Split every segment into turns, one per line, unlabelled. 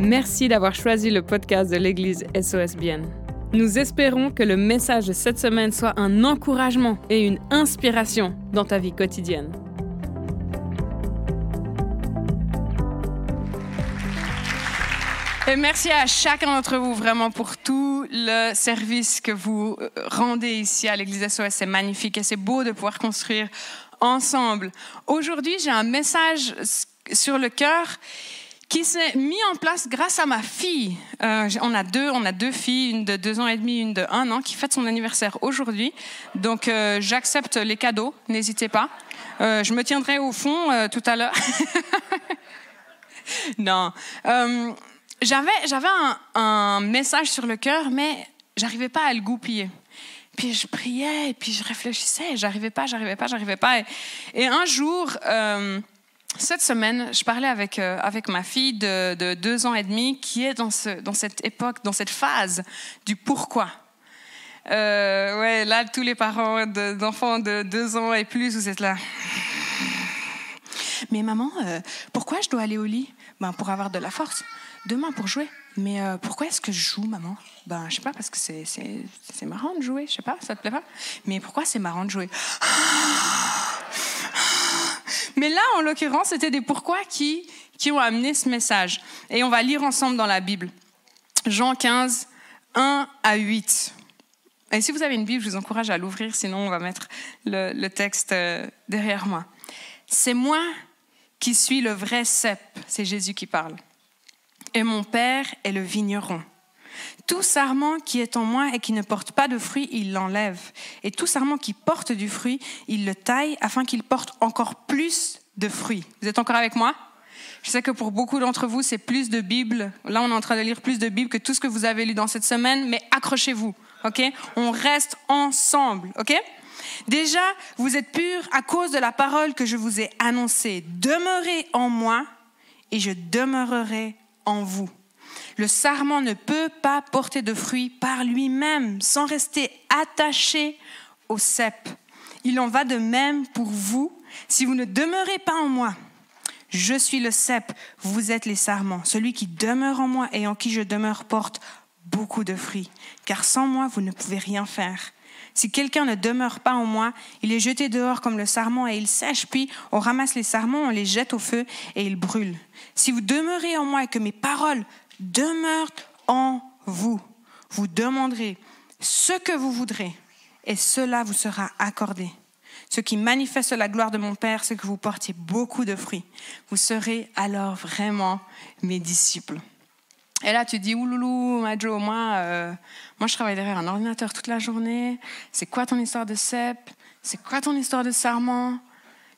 Merci d'avoir choisi le podcast de l'Église SOSBN. Nous espérons que le message de cette semaine soit un encouragement et une inspiration dans ta vie quotidienne.
Et merci à chacun d'entre vous vraiment pour tout le service que vous euh, rendez ici à l'Église SOS. C'est magnifique et c'est beau de pouvoir construire ensemble. Aujourd'hui, j'ai un message sur le cœur qui s'est mis en place grâce à ma fille. Euh, on a deux, on a deux filles, une de deux ans et demi, une de un an, qui fête son anniversaire aujourd'hui. Donc euh, j'accepte les cadeaux, n'hésitez pas. Euh, je me tiendrai au fond tout à l'heure. non, j'avais j'avais un, message sur le cœur, mais j'arrivais pas à le goupiller. Puis je priais, puis je réfléchissais, j'arrivais pas, j'arrivais pas, j'arrivais pas. Et, un jour cette semaine, je parlais avec, euh, avec ma fille de, deux ans et demi qui est dans, ce, dans cette époque, dans cette phase du pourquoi. Euh, ouais, là, tous les parents d'enfants de, deux ans et plus, vous êtes là. Mais maman, euh, pourquoi je dois aller au lit? Ben, Pour avoir de la force. Demain, pour jouer. Mais pourquoi est-ce que je joue, maman? Ben, je sais pas, parce que c'est marrant de jouer. Je sais pas, ça te plaît pas? Mais pourquoi c'est marrant de jouer? Mais là, en l'occurrence, c'était des pourquoi qui, qui ont amené ce message. Et on va lire ensemble dans la Bible. Jean 15, 1 à 8. Et si vous avez une Bible, je vous encourage à l'ouvrir, sinon on va mettre le, le texte euh, derrière moi. C'est moi qui suis le vrai cep, c'est Jésus qui parle. Et mon Père est le vigneron. Tout sarment qui est en moi et qui ne porte pas de fruit, il l'enlève. Et tout sarment qui porte du fruit, il le taille afin qu'il porte encore plus de fruits. Vous êtes encore avec moi? Je sais que pour beaucoup d'entre vous, c'est plus de Bible. Là, on est en train de lire plus de Bible que tout ce que vous avez lu dans cette semaine, mais accrochez-vous, ok? On reste ensemble, ok? Déjà, vous êtes purs à cause de la parole que je vous ai annoncée. Demeurez en moi et je demeurerai en vous. Le sarment ne peut pas porter de fruits par lui-même sans rester attaché au cep. Il en va de même pour vous si vous ne demeurez pas en moi. Je suis le cep, vous êtes les sarments. Celui qui demeure en moi et en qui je demeure porte beaucoup de fruits, car sans moi vous ne pouvez rien faire. Si quelqu'un ne demeure pas en moi, il est jeté dehors comme le sarment et il sèche, puis on ramasse les sarments, on les jette au feu et ils brûlent. Si vous demeurez en moi et que mes paroles demeure en vous. Vous demanderez ce que vous voudrez et cela vous sera accordé. Ce qui manifeste la gloire de mon Père, c'est que vous portiez beaucoup de fruits. Vous serez alors vraiment mes disciples. Et là, tu dis, ouloulou, Majo, moi, euh, moi, je travaille derrière un ordinateur toute la journée. C'est quoi ton histoire de cep C'est quoi ton histoire de sarment?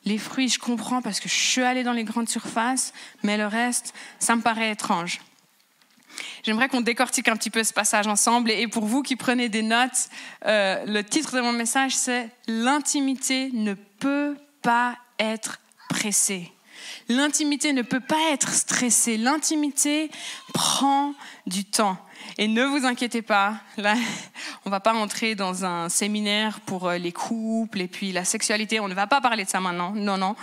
Les fruits, je comprends parce que je suis allée dans les grandes surfaces, mais le reste, ça me paraît étrange. J'aimerais qu'on décortique un petit peu ce passage ensemble. Et pour vous qui prenez des notes, euh, le titre de mon message, c'est L'intimité ne peut pas être pressée. L'intimité ne peut pas être stressée. L'intimité prend du temps. Et ne vous inquiétez pas, là, on va pas entrer dans un séminaire pour euh, les couples et puis la sexualité. On ne va pas parler de ça maintenant. Non, non.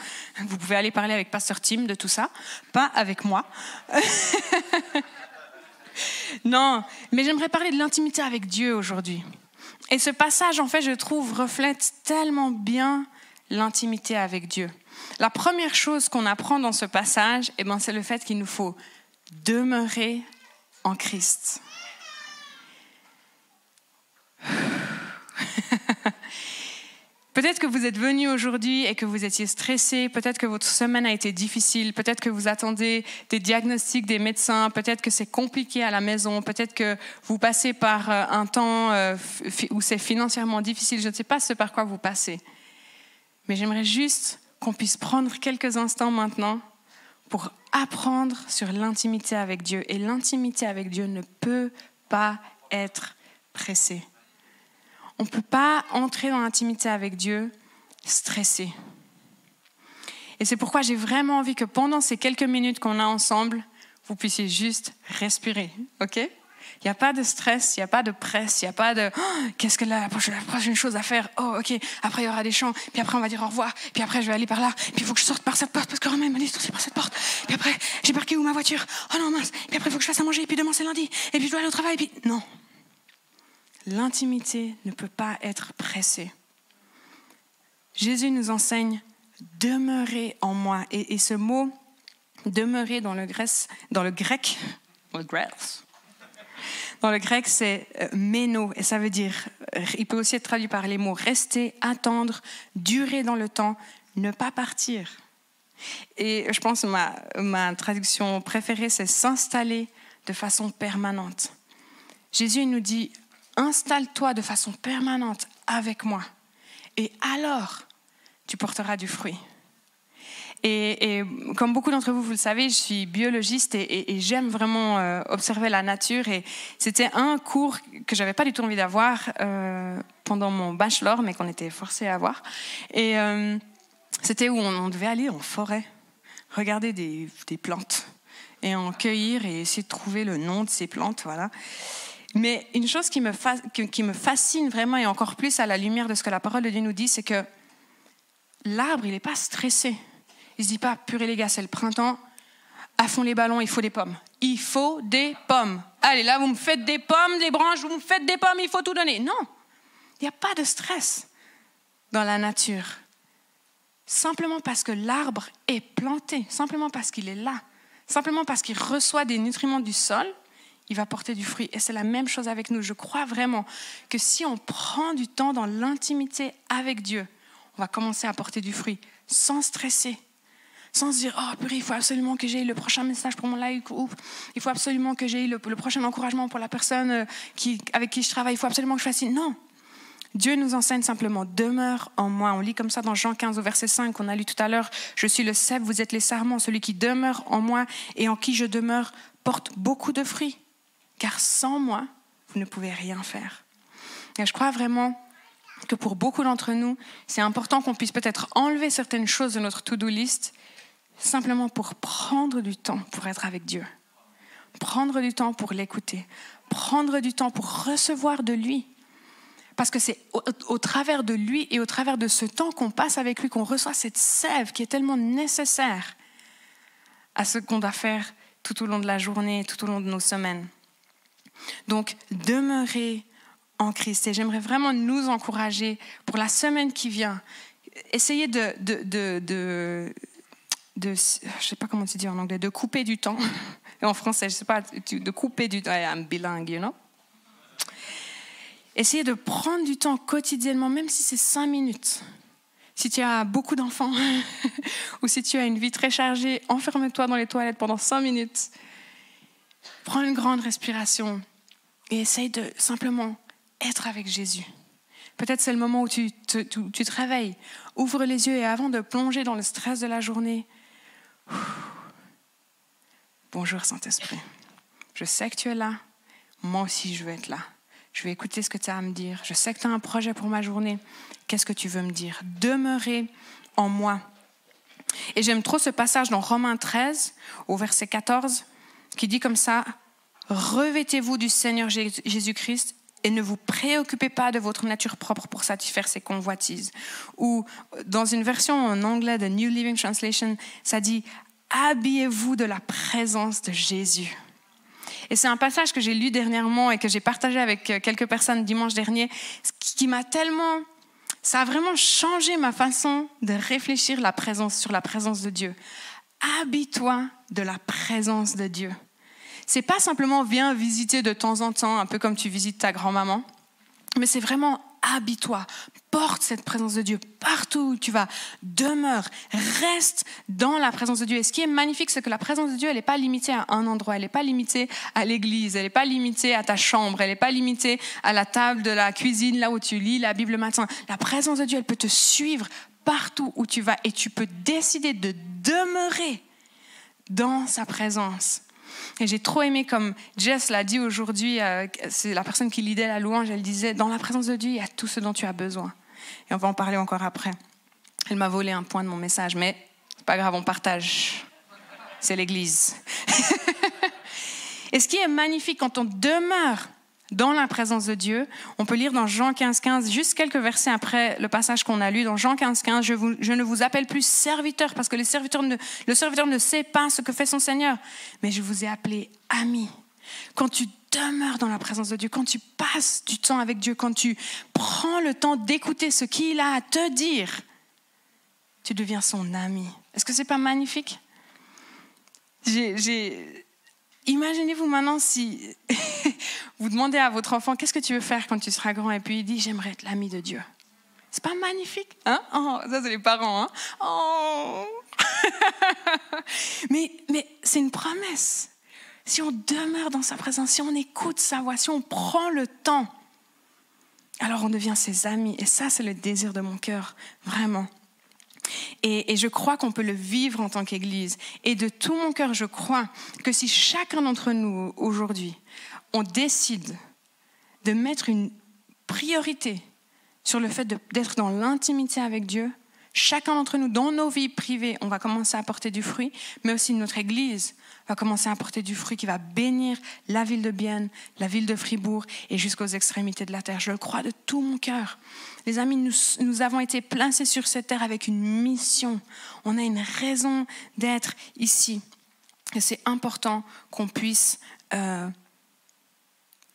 Vous pouvez aller parler avec Pasteur Tim de tout ça, pas avec moi. non, mais j'aimerais parler de l'intimité avec Dieu aujourd'hui. Et ce passage, en fait, je trouve, reflète tellement bien l'intimité avec Dieu. La première chose qu'on apprend dans ce passage, eh ben, c'est le fait qu'il nous faut demeurer en Christ. Peut-être que vous êtes venu aujourd'hui et que vous étiez stressé, peut-être que votre semaine a été difficile, peut-être que vous attendez des diagnostics des médecins, peut-être que c'est compliqué à la maison, peut-être que vous passez par euh, un temps euh, où c'est financièrement difficile, je ne sais pas ce par quoi vous passez. Mais j'aimerais juste qu'on puisse prendre quelques instants maintenant pour apprendre sur l'intimité avec Dieu. Et l'intimité avec Dieu ne peut pas être pressée. On ne peut pas entrer dans l'intimité avec Dieu stressé. Et c'est pourquoi j'ai vraiment envie que pendant ces quelques minutes qu'on a ensemble, vous puissiez juste respirer, ok? Il n'y a pas de stress, il n'y a pas de presse, il n'y a pas de oh, qu'est-ce que la prochaine, chose à faire? Oh, ok, après il y aura des chants, puis après on va dire au revoir, puis après je vais aller par là, puis il faut que je sorte par cette porte parce que Romain m'a dit de sortir par cette porte. Puis après, j'ai parqué où ma voiture? Oh non, mince. Puis après, il faut que je fasse à manger, puis demain c'est lundi, et puis je dois aller au travail, puis. Non. L'intimité ne peut pas être pressée. Jésus nous enseigne demeurer en moi. Et, ce mot demeurer dans le, grec, dans le grec, dans le grec, c'est euh, méno, et ça veut dire, il peut aussi être traduit par les mots rester, attendre, durer dans le temps, ne pas partir. Et je pense que ma, ma traduction préférée, c'est s'installer de façon permanente. Jésus nous dit, installe-toi de façon permanente avec moi, et alors tu porteras du fruit. Et, comme beaucoup d'entre vous, vous le savez, je suis biologiste et, j'aime vraiment euh, observer la nature. Et c'était un cours que j'avais pas du tout envie d'avoir euh, pendant mon bachelor, mais qu'on était forcé à avoir. Et euh, c'était où on, devait aller en forêt, regarder des, plantes et en cueillir et essayer de trouver le nom de ces plantes, voilà. Mais une chose qui me, fascine vraiment et encore plus à la lumière de ce que la parole de Dieu nous dit, c'est que l'arbre, il n'est pas stressé il ne se dit pas, purée les gars, c'est le printemps, à fond les ballons, il faut des pommes. Il faut des pommes. Allez, là, vous me faites des pommes, des branches, vous me faites des pommes, il faut tout donner. Non, il n'y a pas de stress dans la nature. Simplement parce que l'arbre est planté, simplement parce qu'il est là, simplement parce qu'il reçoit des nutriments du sol, il va porter du fruit. Et c'est la même chose avec nous. Je crois vraiment que si on prend du temps dans l'intimité avec Dieu, on va commencer à porter du fruit sans stresser, sans se dire oh purée, il faut absolument que j'ai le prochain message pour mon like ou il faut absolument que j'ai le, le prochain encouragement pour la personne euh, qui, avec qui je travaille, il faut absolument que je fasse non. Dieu nous enseigne simplement demeure en moi. On lit comme ça dans Jean 15 au verset 5 qu'on a lu tout à l'heure. Je suis le cèpe, vous êtes les sarments. Celui qui demeure en moi et en qui je demeure porte beaucoup de fruits. Car sans moi, vous ne pouvez rien faire. Et je crois vraiment que pour beaucoup d'entre nous, c'est important qu'on puisse peut-être enlever certaines choses de notre to-do list simplement pour prendre du temps pour être avec Dieu, prendre du temps pour l'écouter, prendre du temps pour recevoir de lui. Parce que c'est au, travers de lui et au travers de ce temps qu'on passe avec lui qu'on reçoit cette sève qui est tellement nécessaire à ce qu'on doit faire tout au long de la journée, tout au long de nos semaines. Donc, demeurez en Christ. Et j'aimerais vraiment nous encourager pour la semaine qui vient. Essayez de, de, de de, je sais pas comment tu dis en anglais, de couper du temps. En français, je sais pas, de couper du temps. I'm bilingue, you know. Essayez de prendre du temps quotidiennement, même si c'est cinq minutes. Si tu as beaucoup d'enfants ou si tu as une vie très chargée, enferme-toi dans les toilettes pendant cinq minutes. Prends une grande respiration et essaye de simplement être avec Jésus. Peut-être c'est le moment où tu tu te réveilles. Ouvre les yeux et avant de plonger dans le stress de la journée, Bonjour Saint-Esprit. Je sais que tu es là. Moi aussi, je veux être là. Je vais écouter ce que tu as à me dire. Je sais que tu as un projet pour ma journée. Qu'est-ce que tu veux me dire? Demeurer en moi. Et j'aime trop ce passage dans Romains 13, au verset 14, qui dit comme ça, Revêtez-vous du Seigneur Jésus-Christ et ne vous préoccupez pas de votre nature propre pour satisfaire ses convoitises. Ou dans une version en anglais de New Living Translation, ça dit habillez-vous de la présence de Jésus. Et c'est un passage que j'ai lu dernièrement et que j'ai partagé avec quelques personnes dimanche dernier, qui m'a tellement, ça a vraiment changé ma façon de réfléchir la présence sur la présence de Dieu. Habille-toi de la présence de Dieu c'est pas simplement viens visiter de temps en temps, un peu comme tu visites ta grand-maman, mais c'est vraiment habille-toi, porte cette présence de Dieu partout où tu vas, demeure, reste dans la présence de Dieu. Et ce qui est magnifique, c'est que la présence de Dieu, elle n'est pas limitée à un endroit, elle n'est pas limitée à l'église, elle n'est pas limitée à ta chambre, elle n'est pas limitée à la table de la cuisine, là où tu lis la Bible le matin. La présence de Dieu, elle peut te suivre partout où tu vas et tu peux décider de demeurer dans sa présence. Et j'ai trop aimé comme Jess l'a dit aujourd'hui, euh, c'est la personne qui lidait la louange, elle disait, dans la présence de Dieu, il y a tout ce dont tu as besoin. Et on va en parler encore après. Elle m'a volé un point de mon message, mais pas grave, on partage. C'est l'Église. Et ce qui est magnifique quand on demeure dans la présence de Dieu, on peut lire dans Jean 15, 15, juste quelques versets après le passage qu'on a lu, dans Jean 15, 15, je, je ne vous appelle plus serviteur parce que le serviteur, ne, le serviteur ne sait pas ce que fait son Seigneur, mais je vous ai appelé ami. Quand tu demeures dans la présence de Dieu, quand tu passes du temps avec Dieu, quand tu prends le temps d'écouter ce qu'il a à te dire, tu deviens son ami. Est-ce que c'est pas magnifique? J'ai Imaginez-vous maintenant si vous demandez à votre enfant qu'est-ce que tu veux faire quand tu seras grand? Et puis il dit j'aimerais être l'ami de Dieu. C'est pas magnifique hein? Oh, Ça c'est les parents. Hein? Oh. mais mais c'est une promesse. Si on demeure dans sa présence, si on écoute sa voix, si on prend le temps, alors on devient ses amis. Et ça c'est le désir de mon cœur, vraiment. Et, je crois qu'on peut le vivre en tant qu'Église. Et de tout mon cœur, je crois que si chacun d'entre nous aujourd'hui, on décide de mettre une priorité sur le fait d'être dans l'intimité avec Dieu, chacun d'entre nous, dans nos vies privées, on va commencer à porter du fruit, mais aussi notre Église va commencer à porter du fruit qui va bénir la ville de Bienne, la ville de Fribourg et jusqu'aux extrémités de la terre. Je le crois de tout mon cœur. Les amis, nous, avons été placés sur cette terre avec une mission. On a une raison d'être ici. Et c'est important qu'on puisse euh,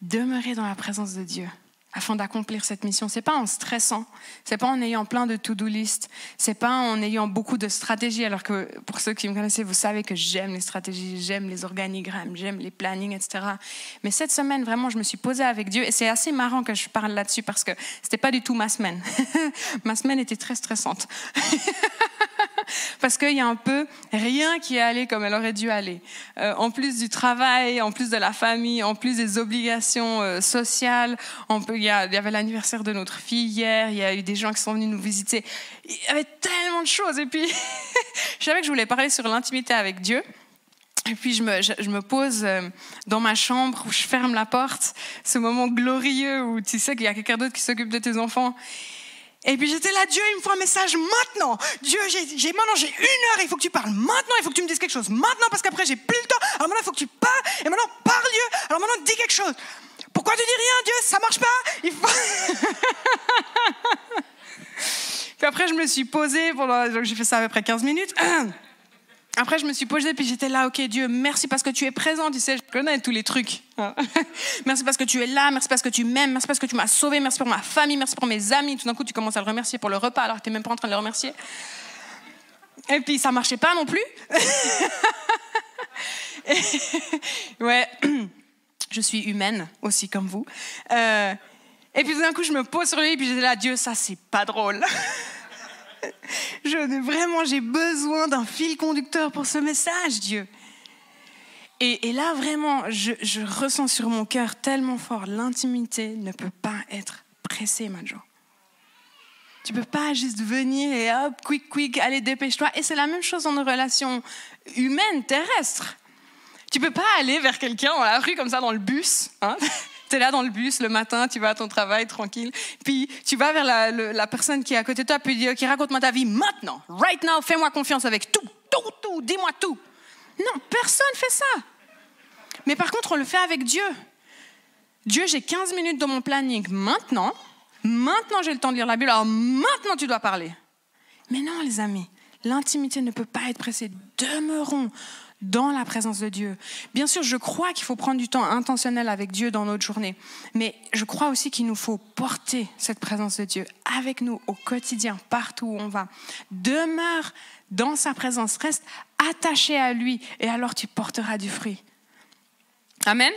demeurer dans la présence de Dieu afin d'accomplir cette mission. C'est pas en stressant, c'est pas en ayant plein de to-do list, c'est pas en ayant beaucoup de stratégies. Alors que pour ceux qui me connaissent, vous savez que j'aime les stratégies, j'aime les organigrammes, j'aime les plannings, etc. Mais cette semaine, vraiment, je me suis posée avec Dieu et c'est assez marrant que je parle là-dessus parce que c'était pas du tout ma semaine. ma semaine était très stressante. parce qu'il y a un peu rien qui est allé comme elle aurait dû aller. Euh, en plus du travail, en plus de la famille, en plus des obligations euh, sociales, il, y avait l'anniversaire de notre fille hier, il y a eu des gens qui sont venus nous visiter. Il y avait tellement de choses. Et puis, je savais que je voulais parler sur l'intimité avec Dieu. Et puis je me, je, me, pose euh, dans ma chambre où je ferme la porte, ce moment glorieux où tu sais qu'il y a quelqu'un d'autre qui s'occupe de tes enfants. Et puis j'étais là, Dieu, il me faut un message maintenant. Dieu, j'ai maintenant j'ai une heure, il faut que tu parles maintenant, il faut que tu me dises quelque chose maintenant parce qu'après j'ai plus le temps. Alors maintenant il faut que tu parles. Et maintenant parle Dieu. Alors maintenant dis quelque chose. Pourquoi tu dis rien, Dieu? Ça marche pas? Il faut. puis après je me suis posée pendant, j'ai fait ça à peu près 15 minutes. Après, je me suis posée, puis j'étais là, ok Dieu, merci parce que tu es présent, tu sais, je connais tous les trucs. Hein. merci parce que tu es là, merci parce que tu m'aimes, merci parce que tu m'as sauvé, merci pour ma famille, merci pour mes amis. Tout d'un coup, tu commences à le remercier pour le repas alors que tu n'es même pas en train de le remercier. Et puis, ça marchait pas non plus. ouais, je suis humaine aussi comme vous. Euh, et puis, tout d'un coup, je me pose sur lui, puis j'étais là, Dieu, ça, c'est pas drôle. je, vraiment, j'ai besoin d'un fil conducteur pour ce message, Dieu. Et, là, vraiment, je, ressens sur mon cœur tellement fort, l'intimité ne peut pas être pressée, Majo. Tu peux pas juste venir et hop, quick, quick, allez, dépêche-toi. Et c'est la même chose dans nos relations humaines, terrestres. Tu peux pas aller vers quelqu'un dans la rue comme ça, dans le bus. Hein tu es là dans le bus le matin, tu vas à ton travail tranquille, puis tu vas vers la, personne qui est à côté de toi, puis dis, raconte-moi ta vie maintenant, right now, fais-moi confiance avec tout, tout, tout, dis-moi tout. Non, personne fait ça. Mais par contre, on le fait avec Dieu. Dieu, j'ai 15 minutes dans mon planning maintenant. Maintenant, j'ai le temps de lire la Bible. Alors maintenant, tu dois parler. Mais non, les amis, l'intimité ne peut pas être pressée. Demeurons dans la présence de Dieu. Bien sûr, je crois qu'il faut prendre du temps intentionnel avec Dieu dans notre journée, mais je crois aussi qu'il nous faut porter cette présence de Dieu avec nous au quotidien, partout où on va. Demeure dans sa présence, reste attaché à lui et alors tu porteras du fruit. Amen.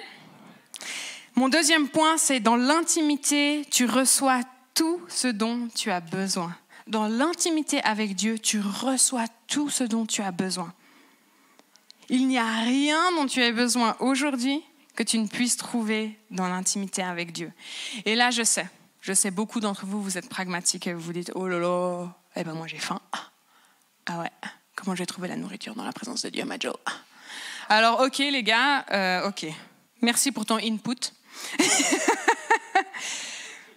Mon deuxième point, c'est dans l'intimité, tu reçois tout ce dont tu as besoin. Dans l'intimité avec Dieu, tu reçois tout ce dont tu as besoin. Il n'y a rien dont tu aies besoin aujourd'hui que tu ne puisses trouver dans l'intimité avec Dieu. Et là, je sais, je sais, beaucoup d'entre vous, vous êtes pragmatiques et vous vous dites, oh là là, eh ben moi j'ai faim. Ah ouais, comment je vais trouver la nourriture dans la présence de Dieu, Majo Alors, ok les gars, euh, ok, merci pour ton input.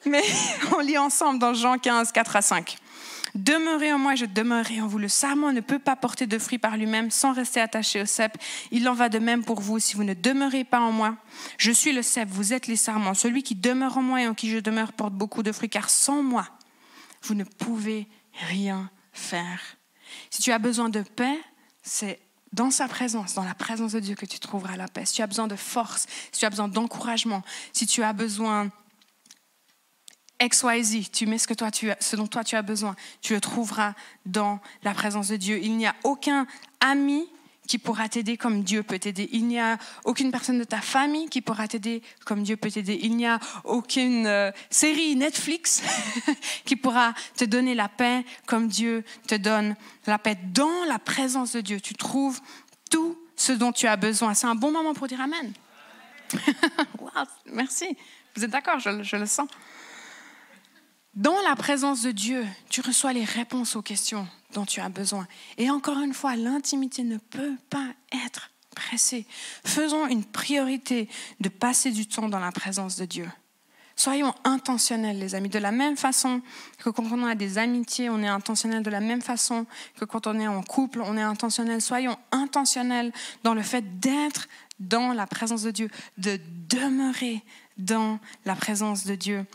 Mais on lit ensemble dans Jean 15, 4 à 5. Demeurez en moi, je demeurerai en vous. Le sarment ne peut pas porter de fruits par lui-même sans rester attaché au cep. Il en va de même pour vous si vous ne demeurez pas en moi. Je suis le cep, vous êtes les sarments. Celui qui demeure en moi et en qui je demeure porte beaucoup de fruits, car sans moi, vous ne pouvez rien faire. Si tu as besoin de paix, c'est dans sa présence, dans la présence de Dieu que tu trouveras la paix. Si tu as besoin de force, si tu as besoin d'encouragement, si tu as besoin XYZ, tu mets ce, que toi, tu, ce dont toi tu as besoin, tu le trouveras dans la présence de Dieu. Il n'y a aucun ami qui pourra t'aider comme Dieu peut t'aider. Il n'y a aucune personne de ta famille qui pourra t'aider comme Dieu peut t'aider. Il n'y a aucune euh, série Netflix qui pourra te donner la paix comme Dieu te donne la paix. Dans la présence de Dieu, tu trouves tout ce dont tu as besoin. C'est un bon moment pour dire Amen. merci. Vous êtes d'accord, je le sens. Dans la présence de Dieu, tu reçois les réponses aux questions dont tu as besoin. Et encore une fois, l'intimité ne peut pas être pressée. Faisons une priorité de passer du temps dans la présence de Dieu. Soyons intentionnels, les amis. De la même façon que quand on a des amitiés, on est intentionnel. De la même façon que quand on est en couple, on est intentionnel. Soyons intentionnels dans le fait d'être dans la présence de Dieu, de demeurer dans la présence de Dieu.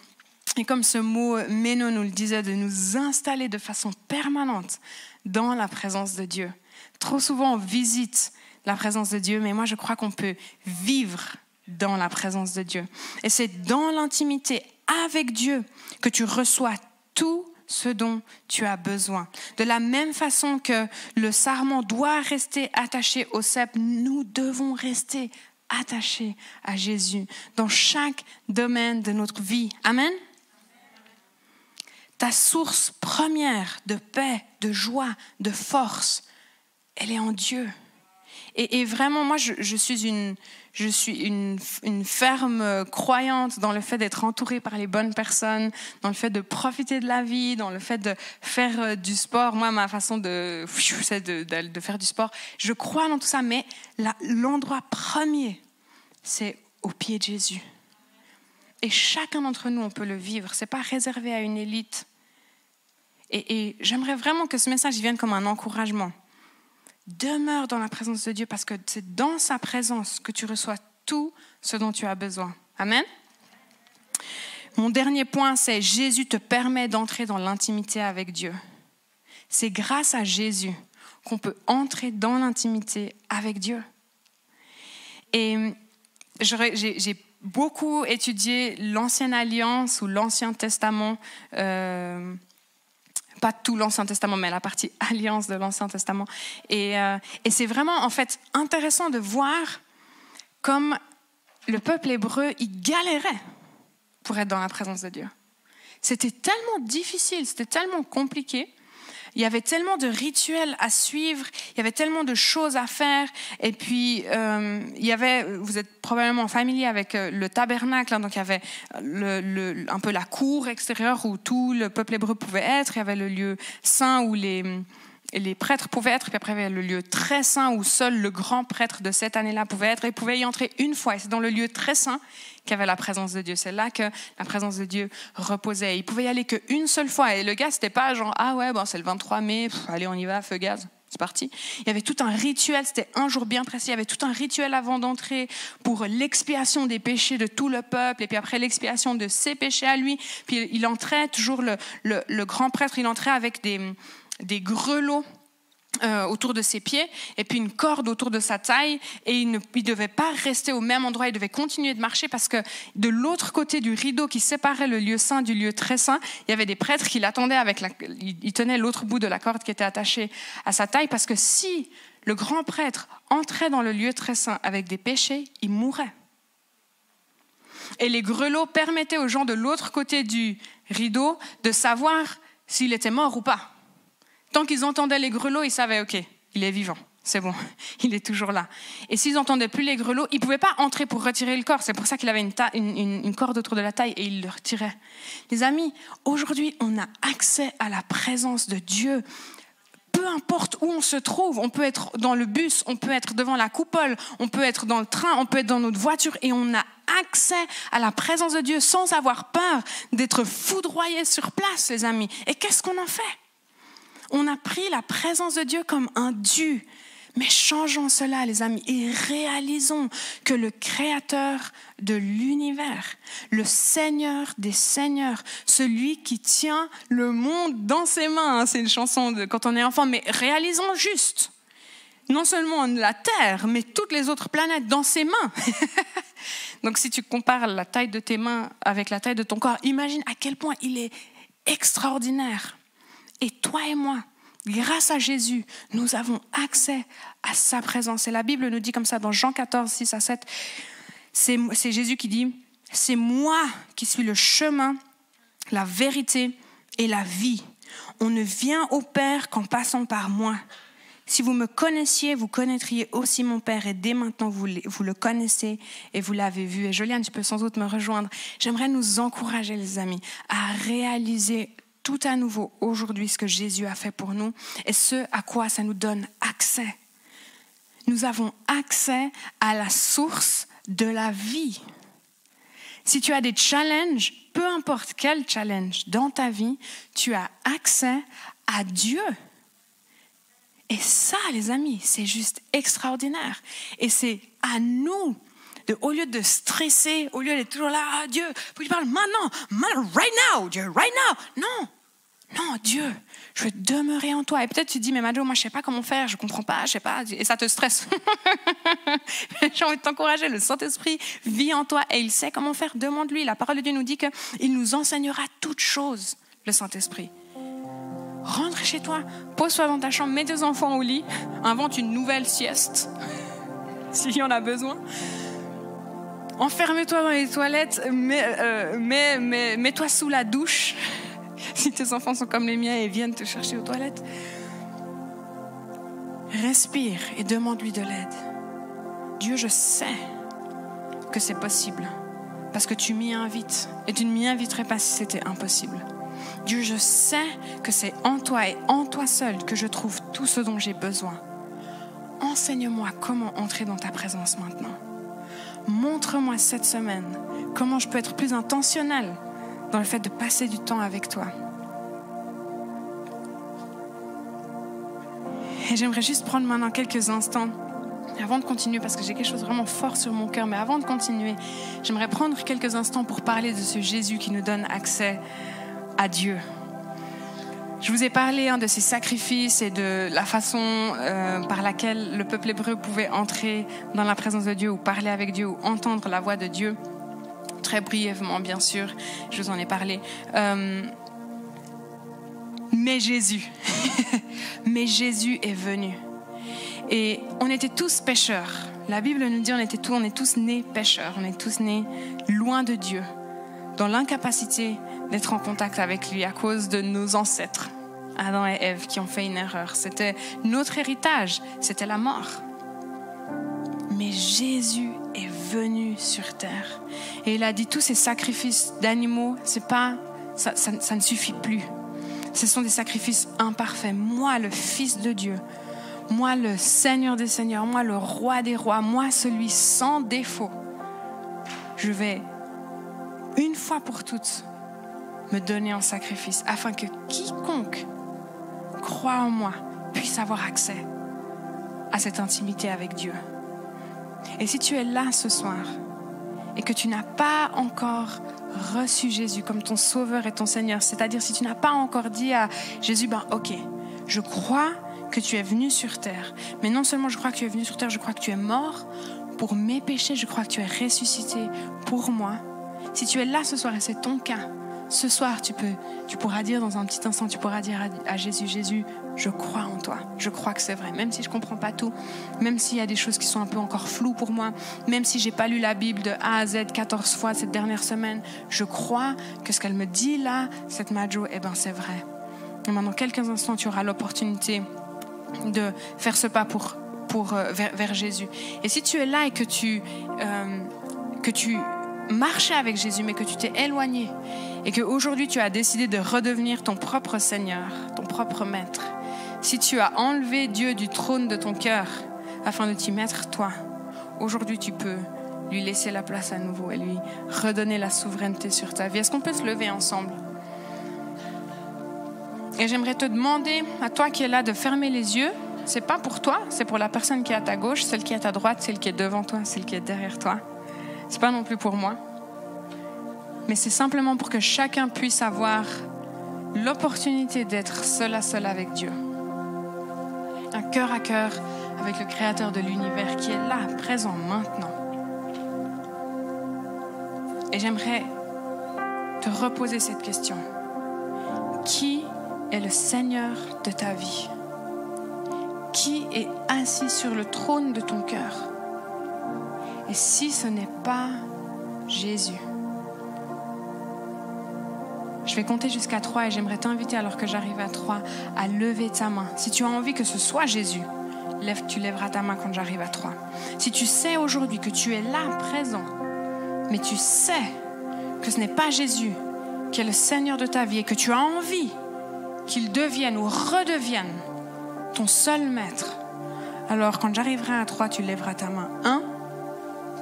Et comme ce mot méno nous le disait, de nous installer de façon permanente dans la présence de Dieu. Trop souvent, on visite la présence de Dieu, mais moi, je crois qu'on peut vivre dans la présence de Dieu. Et c'est dans l'intimité avec Dieu que tu reçois tout ce dont tu as besoin. De la même façon que le sarment doit rester attaché au cep, nous devons rester attachés à Jésus dans chaque domaine de notre vie. Amen? Ta source première de paix, de joie, de force, elle est en Dieu. Et, vraiment, moi, je, suis, une, ferme croyante dans le fait d'être entourée par les bonnes personnes, dans le fait de profiter de la vie, dans le fait de faire euh, du sport. Moi, ma façon de, de, faire du sport. Je crois dans tout ça, mais l'endroit premier, c'est au pied de Jésus. Et chacun d'entre nous, on peut le vivre. Ce n'est pas réservé à une élite. Et, j'aimerais vraiment que ce message vienne comme un encouragement. Demeure dans la présence de Dieu parce que c'est dans sa présence que tu reçois tout ce dont tu as besoin. Amen. Mon dernier point, c'est Jésus te permet d'entrer dans l'intimité avec Dieu. C'est grâce à Jésus qu'on peut entrer dans l'intimité avec Dieu. Et j'ai beaucoup étudié l'Ancienne Alliance ou l'Ancien Testament. Euh, pas tout l'Ancien Testament, mais la partie alliance de l'Ancien Testament. Et, euh, et c'est vraiment en fait intéressant de voir comme le peuple hébreu, il galérait pour être dans la présence de Dieu. C'était tellement difficile, c'était tellement compliqué il y avait tellement de rituels à suivre, il y avait tellement de choses à faire. Et puis, euh, il y avait, vous êtes probablement familier avec euh, le tabernacle, hein, donc il y avait le, un peu la cour extérieure où tout le peuple hébreu pouvait être. Il y avait le lieu saint où les les prêtres pouvaient être, puis après il y avait le lieu très saint où seul le grand prêtre de cette année-là pouvait être, et pouvait y entrer une fois. Et c'est dans le lieu très saint qu'il y avait la présence de Dieu. C'est là que la présence de Dieu reposait. Il pouvait y aller qu'une seule fois. Et le gars, c'était pas genre, ah ouais, bon, c'est le 23 mai, allez, on y va, feu gaz. C'est parti. Il y avait tout un rituel, c'était un jour bien précis, il y avait tout un rituel avant d'entrer pour l'expiation des péchés de tout le peuple, et puis après l'expiation de ses péchés à lui. Puis il entrait, toujours le grand prêtre, il entrait avec des, des grelots euh, autour de ses pieds et puis une corde autour de sa taille et il ne devait pas rester au même endroit, il devait continuer de marcher parce que de l'autre côté du rideau qui séparait le lieu saint du lieu très saint, il y avait des prêtres qui l'attendaient avec la, il tenait l'autre bout de la corde qui était attachée à sa taille parce que si le grand prêtre entrait dans le lieu très saint avec des péchés, il mourrait. Et les grelots permettaient aux gens de l'autre côté du rideau de savoir s'il était mort ou pas. Tant qu'ils entendaient les grelots, ils savaient, OK, il est vivant. C'est bon, il est toujours là. Et s'ils n'entendaient plus les grelots, ils ne pouvaient pas entrer pour retirer le corps. C'est pour ça qu'il avait une, corde autour de la taille et il le retirait. Les amis, aujourd'hui, on a accès à la présence de Dieu. Peu importe où on se trouve, on peut être dans le bus, on peut être devant la coupole, on peut être dans le train, on peut être dans notre voiture et on a accès à la présence de Dieu sans avoir peur d'être foudroyé sur place, les amis. Et qu'est-ce qu'on en fait? On a pris la présence de Dieu comme un dû. Mais changeons cela, les amis, et réalisons que le Créateur de l'univers, le Seigneur des Seigneurs, celui qui tient le monde dans ses mains, hein, c'est une chanson de quand on est enfant, mais réalisons juste, non seulement la Terre, mais toutes les autres planètes dans ses mains. Donc si tu compares la taille de tes mains avec la taille de ton corps, imagine à quel point il est extraordinaire. Et toi et moi, grâce à Jésus, nous avons accès à sa présence. Et la Bible nous dit comme ça dans Jean 14, 6 à 7, c'est Jésus qui dit, c'est moi qui suis le chemin, la vérité et la vie. On ne vient au Père qu'en passant par moi. Si vous me connaissiez, vous connaîtriez aussi mon Père et dès maintenant vous, le connaissez et vous l'avez vu. Et Joliane, tu peux sans doute me rejoindre. J'aimerais nous encourager, les amis, à réaliser tout à nouveau aujourd'hui ce que Jésus a fait pour nous et ce à quoi ça nous donne accès. Nous avons accès à la source de la vie. Si tu as des challenges, peu importe quel challenge dans ta vie, tu as accès à Dieu. Et ça, les amis, c'est juste extraordinaire. Et c'est à nous, de, au lieu de stresser, au lieu d'être toujours là, ah, Dieu, tu parles maintenant, right now, Dieu, right now. Non, non, Dieu, je veux demeurer en toi. Et peut-être tu dis, mais Mado, moi je sais pas comment faire, je comprends pas, je sais pas, et ça te stresse. J'ai envie de t'encourager, le Saint-Esprit vit en toi et il sait comment faire. Demande-lui. La parole de Dieu nous dit qu'il nous enseignera toutes choses, le Saint-Esprit rentre chez toi, pose-toi dans ta chambre, mets tes enfants au lit, invente une nouvelle sieste, s'il y en a besoin. Enferme-toi dans les toilettes, euh, mets-toi sous la douche, si tes enfants sont comme les miens et viennent te chercher aux toilettes. Respire et demande-lui de l'aide. Dieu, je sais que c'est possible parce que tu m'y invites et tu ne m'y inviterais pas si c'était impossible. Dieu, je sais que c'est en toi et en toi seul que je trouve tout ce dont j'ai besoin. Enseigne-moi comment entrer dans ta présence maintenant. Montre-moi cette semaine comment je peux être plus intentionnel dans le fait de passer du temps avec toi. Et j'aimerais juste prendre maintenant quelques instants avant de continuer, parce que j'ai quelque chose vraiment fort sur mon cœur, mais avant de continuer, j'aimerais prendre quelques instants pour parler de ce Jésus qui nous donne accès à Dieu. Je vous ai parlé hein, de ces sacrifices et de la façon euh, par laquelle le peuple hébreu pouvait entrer dans la présence de Dieu ou parler avec Dieu ou entendre la voix de Dieu. Très brièvement, bien sûr, je vous en ai parlé. Euh, mais Jésus, mais Jésus est venu. Et on était tous pécheurs. La Bible nous dit on était tous, on est tous nés pécheurs, on est tous nés loin de Dieu, dans l'incapacité d'être en contact avec lui à cause de nos ancêtres, Adam et Ève, qui ont fait une erreur. C'était notre héritage, c'était la mort. Mais Jésus venu sur terre et il a dit tous ces sacrifices d'animaux, c'est pas, ça, ça ne suffit plus. Ce sont des sacrifices imparfaits. Moi, le Fils de Dieu, moi, le Seigneur des Seigneurs, moi, le Roi des Rois, moi, celui sans défaut, je vais une fois pour toutes me donner en sacrifice afin que quiconque croit en moi puisse avoir accès à cette intimité avec Dieu. Et si tu es là ce soir et que tu n'as pas encore reçu Jésus comme ton sauveur et ton Seigneur, c'est-à-dire si tu n'as pas encore dit à Jésus, ben ok, je crois que tu es venu sur terre, mais non seulement je crois que tu es venu sur terre, je crois que tu es mort pour mes péchés, je crois que tu es ressuscité pour moi. Si tu es là ce soir et c'est ton cas, ce soir, tu, peux, tu pourras dire dans un petit instant, tu pourras dire à, Jésus, Jésus, je crois en toi, je crois que c'est vrai, même si je ne comprends pas tout, même s'il y a des choses qui sont un peu encore floues pour moi, même si j'ai pas lu la Bible de A à Z 14 fois cette dernière semaine, je crois que ce qu'elle me dit là, cette Majo, eh ben c'est vrai. Et maintenant, quelques instants, tu auras l'opportunité de faire ce pas pour, pour, euh, vers, Jésus. Et si tu es là et que tu, euh, que tu marchais avec Jésus, mais que tu t'es éloigné et qu'aujourd'hui tu as décidé de redevenir ton propre Seigneur, ton propre Maître, si tu as enlevé Dieu du trône de ton cœur afin de t'y mettre toi, aujourd'hui tu peux lui laisser la place à nouveau et lui redonner la souveraineté sur ta vie. Est-ce qu'on peut se lever ensemble? Et j'aimerais te demander, à toi qui es là, de fermer les yeux. C'est pas pour toi, c'est pour la personne qui est à ta gauche, celle qui est à ta droite, celle qui est devant toi, celle qui est derrière toi. C'est pas non plus pour moi. Mais c'est simplement pour que chacun puisse avoir l'opportunité d'être seul à seul avec Dieu. Un cœur à cœur avec le Créateur de l'univers qui est là, présent maintenant. Et j'aimerais te reposer cette question. Qui est le Seigneur de ta vie? Qui est assis sur le trône de ton cœur? Et si ce n'est pas Jésus je vais compter jusqu'à trois et j'aimerais t'inviter, alors que j'arrive à trois, à lever ta main. Si tu as envie que ce soit Jésus, tu lèveras ta main quand j'arrive à trois. Si tu sais aujourd'hui que tu es là, présent, mais tu sais que ce n'est pas Jésus qui est le Seigneur de ta vie et que tu as envie qu'il devienne ou redevienne ton seul maître, alors quand j'arriverai à trois, tu lèveras ta main. Un,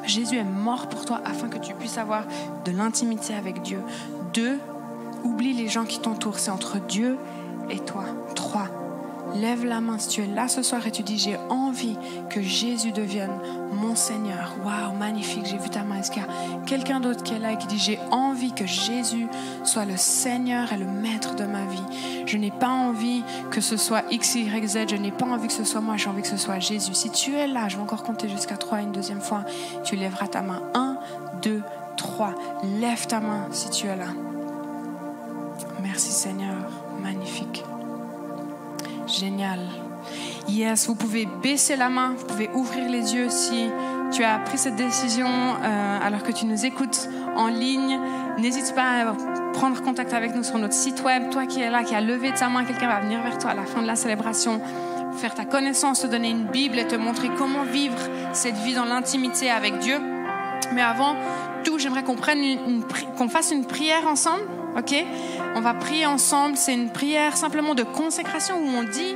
Jésus est mort pour toi afin que tu puisses avoir de l'intimité avec Dieu. Deux, oublie les gens qui t'entourent, c'est entre Dieu et toi. Trois, Lève la main si tu es là ce soir et tu dis j'ai envie que Jésus devienne mon Seigneur. Waouh, magnifique, j'ai vu ta main. Est-ce qu'il y a quelqu'un d'autre qui est là et qui dit j'ai envie que Jésus soit le Seigneur et le Maître de ma vie? Je n'ai pas envie que ce soit X, Y, Z. Je n'ai pas envie que ce soit moi. J'ai envie que ce soit Jésus. Si tu es là, je vais encore compter jusqu'à trois une deuxième fois. Tu lèveras ta main. Un, deux, trois. Lève ta main si tu es là. Merci Seigneur. Magnifique. Génial. Yes, vous pouvez baisser la main, vous pouvez ouvrir les yeux si tu as pris cette décision euh, alors que tu nous écoutes en ligne. N'hésite pas à prendre contact avec nous sur notre site web. Toi qui es là, qui a levé ta main, quelqu'un va venir vers toi à la fin de la célébration, faire ta connaissance, te donner une Bible et te montrer comment vivre cette vie dans l'intimité avec Dieu. Mais avant tout, j'aimerais qu'on qu'on fasse une prière ensemble, ok? On va prier ensemble. C'est une prière simplement de consécration où on dit,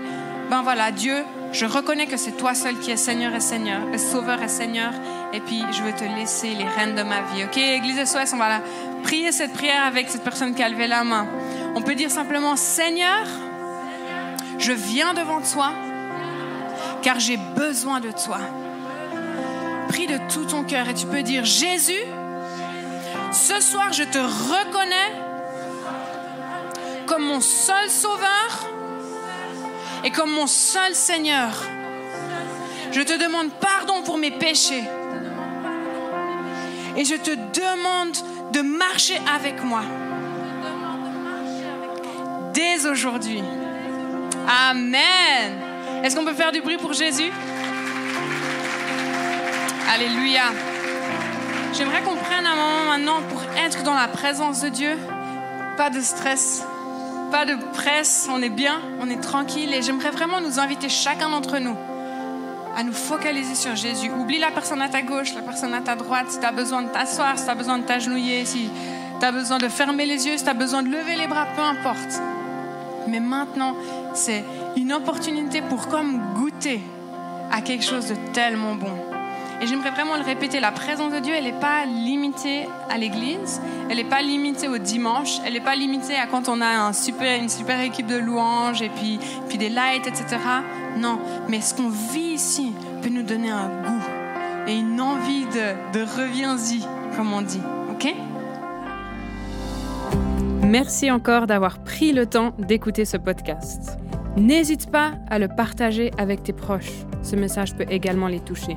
ben voilà, Dieu, je reconnais que c'est toi seul qui es Seigneur et Seigneur, Sauveur et Seigneur. Et puis je veux te laisser les rênes de ma vie, ok Église SOS, on va prier cette prière avec cette personne qui a levé la main. On peut dire simplement, Seigneur, je viens devant toi, car j'ai besoin de toi. Prie de tout ton cœur et tu peux dire, Jésus, ce soir, je te reconnais comme mon seul sauveur et comme mon seul Seigneur. Je te demande pardon pour mes péchés. Et je te demande de marcher avec moi. Dès aujourd'hui. Amen. Est-ce qu'on peut faire du bruit pour Jésus? Alléluia. J'aimerais qu'on prenne un moment maintenant pour être dans la présence de Dieu. Pas de stress, pas de presse, on est bien, on est tranquille et j'aimerais vraiment nous inviter chacun d'entre nous à nous focaliser sur Jésus. Oublie la personne à ta gauche, la personne à ta droite, si tu as besoin de t'asseoir, si tu as besoin de t'agenouiller, si tu as besoin de fermer les yeux, si tu as besoin de lever les bras, peu importe. Mais maintenant, c'est une opportunité pour comme goûter à quelque chose de tellement bon. Et j'aimerais vraiment le répéter, la présence de Dieu, elle n'est pas limitée à l'église, elle n'est pas limitée au dimanche, elle n'est pas limitée à quand on a un super, une super équipe de louanges et puis, puis des lights, etc. Non, mais ce qu'on vit ici peut nous donner un goût et une envie de, de reviens-y, comme on dit. OK?
Merci encore d'avoir pris le temps d'écouter ce podcast. N'hésite pas à le partager avec tes proches. Ce message peut également les toucher.